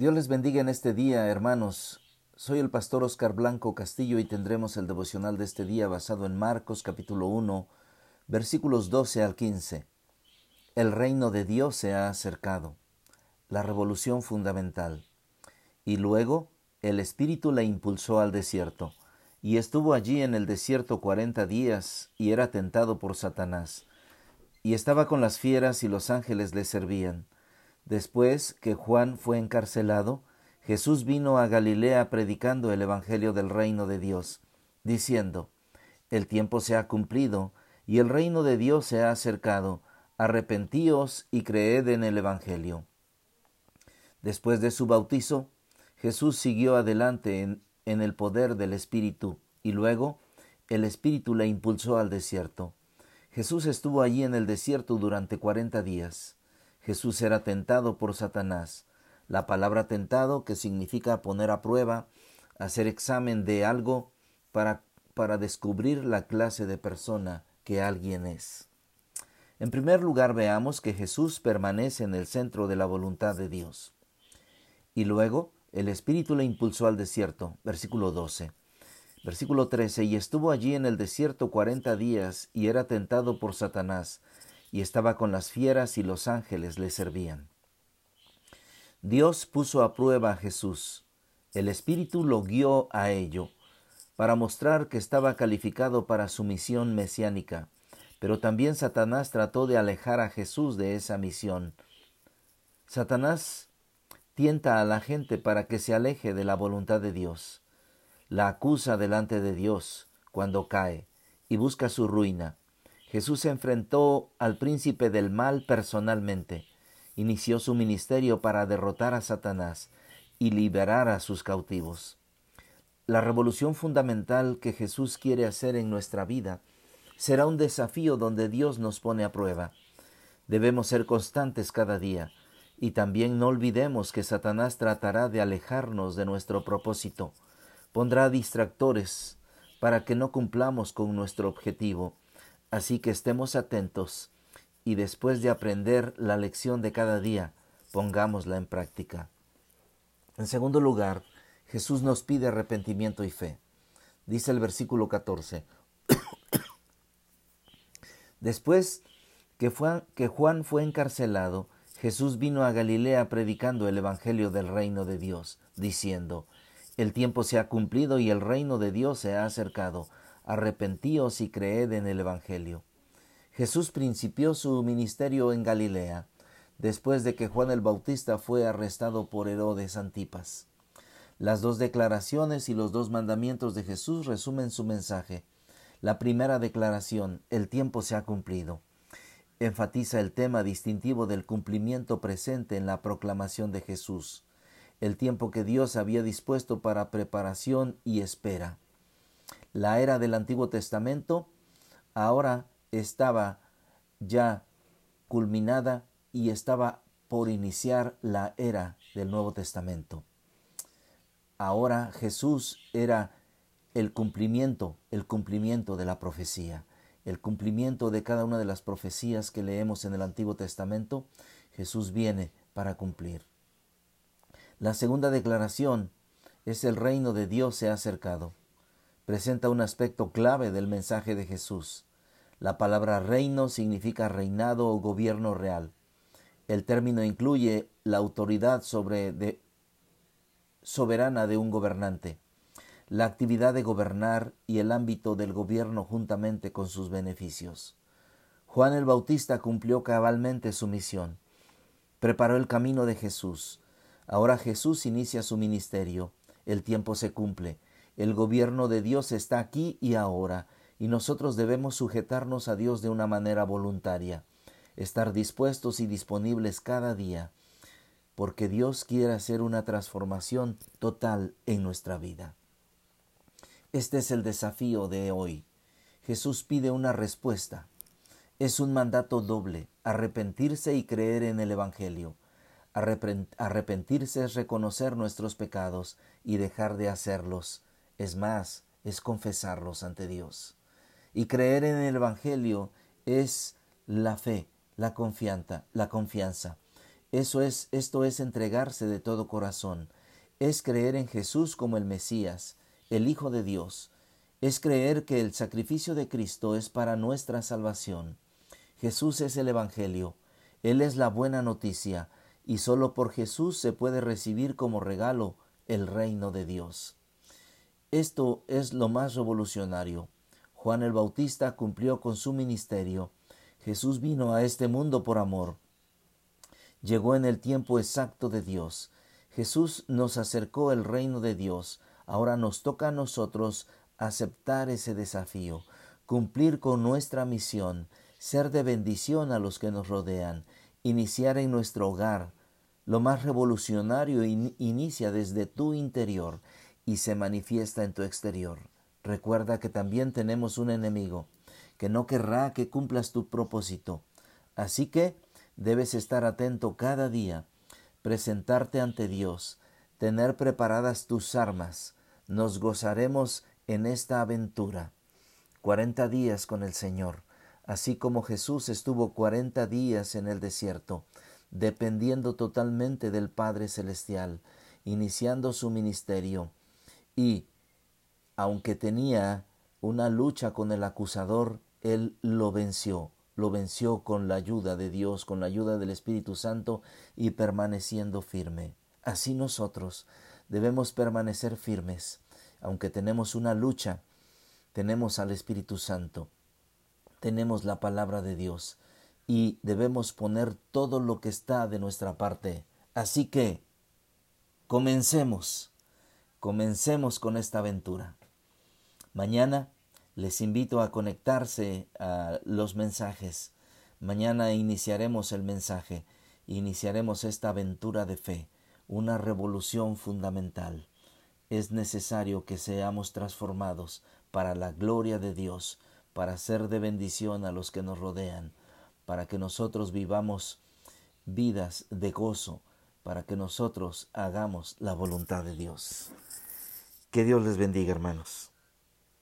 Dios les bendiga en este día, hermanos. Soy el pastor Oscar Blanco Castillo y tendremos el devocional de este día basado en Marcos capítulo 1, versículos 12 al 15. El reino de Dios se ha acercado. La revolución fundamental. Y luego el Espíritu la impulsó al desierto, y estuvo allí en el desierto cuarenta días, y era tentado por Satanás. Y estaba con las fieras y los ángeles le servían. Después que Juan fue encarcelado, Jesús vino a Galilea predicando el Evangelio del reino de Dios, diciendo, El tiempo se ha cumplido, y el reino de Dios se ha acercado, arrepentíos y creed en el Evangelio. Después de su bautizo, Jesús siguió adelante en, en el poder del Espíritu, y luego el Espíritu le impulsó al desierto. Jesús estuvo allí en el desierto durante cuarenta días. Jesús era tentado por Satanás. La palabra tentado, que significa poner a prueba, hacer examen de algo para, para descubrir la clase de persona que alguien es. En primer lugar, veamos que Jesús permanece en el centro de la voluntad de Dios. Y luego, el Espíritu le impulsó al desierto. Versículo 12. Versículo 13. Y estuvo allí en el desierto cuarenta días y era tentado por Satanás y estaba con las fieras y los ángeles le servían. Dios puso a prueba a Jesús. El Espíritu lo guió a ello, para mostrar que estaba calificado para su misión mesiánica, pero también Satanás trató de alejar a Jesús de esa misión. Satanás tienta a la gente para que se aleje de la voluntad de Dios, la acusa delante de Dios cuando cae y busca su ruina. Jesús se enfrentó al príncipe del mal personalmente, inició su ministerio para derrotar a Satanás y liberar a sus cautivos. La revolución fundamental que Jesús quiere hacer en nuestra vida será un desafío donde Dios nos pone a prueba. Debemos ser constantes cada día y también no olvidemos que Satanás tratará de alejarnos de nuestro propósito. Pondrá distractores para que no cumplamos con nuestro objetivo Así que estemos atentos y después de aprender la lección de cada día, pongámosla en práctica. En segundo lugar, Jesús nos pide arrepentimiento y fe. Dice el versículo 14. Después que, Juan fue encarcelado, Jesús vino a Galilea predicando el Evangelio del reino de Dios, diciendo, El tiempo se ha cumplido y el reino de Dios se ha acercado arrepentíos y creed en el Evangelio. Jesús principió su ministerio en Galilea, después de que Juan el Bautista fue arrestado por Herodes Antipas. Las dos declaraciones y los dos mandamientos de Jesús resumen su mensaje. La primera declaración, el tiempo se ha cumplido, enfatiza el tema distintivo del cumplimiento presente en la proclamación de Jesús, el tiempo que Dios había dispuesto para preparación y espera la era del Antiguo Testamento ahora estaba ya culminada y estaba por iniciar la era del Nuevo Testamento. Ahora Jesús era el cumplimiento, el cumplimiento de la profecía, el cumplimiento de cada una de las profecías que leemos en el Antiguo Testamento, Jesús viene para cumplir. La segunda declaración es el reino de Dios se ha acercado presenta un aspecto clave del mensaje de Jesús. La palabra reino significa reinado o gobierno real. El término incluye la autoridad sobre soberana de un gobernante, la actividad de gobernar y el ámbito del gobierno juntamente con sus beneficios. Juan el Bautista cumplió cabalmente su misión. Preparó el camino de Jesús. Ahora Jesús inicia su ministerio. El tiempo se cumple el gobierno de Dios está aquí y ahora, y nosotros debemos sujetarnos a Dios de una manera voluntaria, estar dispuestos y disponibles cada día, porque Dios quiere hacer una transformación total en nuestra vida. Este es el desafío de hoy. Jesús pide una respuesta. Es un mandato doble, arrepentirse y creer en el Evangelio. Arrepentirse es reconocer nuestros pecados y dejar de hacerlos es más, es confesarlos ante Dios. Y creer en el Evangelio es la fe, la confianza, la confianza. Eso es, esto es entregarse de todo corazón, es creer en Jesús como el Mesías, el Hijo de Dios, es creer que el sacrificio de Cristo es para nuestra salvación. Jesús es el Evangelio, Él es la buena noticia, y sólo por Jesús se puede recibir como regalo el reino de Dios. Esto es lo más revolucionario. Juan el Bautista cumplió con su ministerio. Jesús vino a este mundo por amor. Llegó en el tiempo exacto de Dios. Jesús nos acercó el reino de Dios. Ahora nos toca a nosotros aceptar ese desafío, cumplir con nuestra misión, ser de bendición a los que nos rodean, iniciar en nuestro hogar. Lo más revolucionario inicia desde tu interior y se manifiesta en tu exterior. Recuerda que también tenemos un enemigo que no querrá que cumplas tu propósito. Así que debes estar atento cada día, presentarte ante Dios, tener preparadas tus armas. Nos gozaremos en esta aventura. Cuarenta días con el Señor, así como Jesús estuvo cuarenta días en el desierto, dependiendo totalmente del Padre Celestial, iniciando su ministerio, y, aunque tenía una lucha con el acusador, él lo venció, lo venció con la ayuda de Dios, con la ayuda del Espíritu Santo y permaneciendo firme. Así nosotros debemos permanecer firmes, aunque tenemos una lucha, tenemos al Espíritu Santo, tenemos la palabra de Dios y debemos poner todo lo que está de nuestra parte. Así que, comencemos, comencemos con esta aventura. Mañana les invito a conectarse a los mensajes. Mañana iniciaremos el mensaje, iniciaremos esta aventura de fe, una revolución fundamental. Es necesario que seamos transformados para la gloria de Dios, para ser de bendición a los que nos rodean, para que nosotros vivamos vidas de gozo, para que nosotros hagamos la voluntad de Dios. Que Dios les bendiga, hermanos.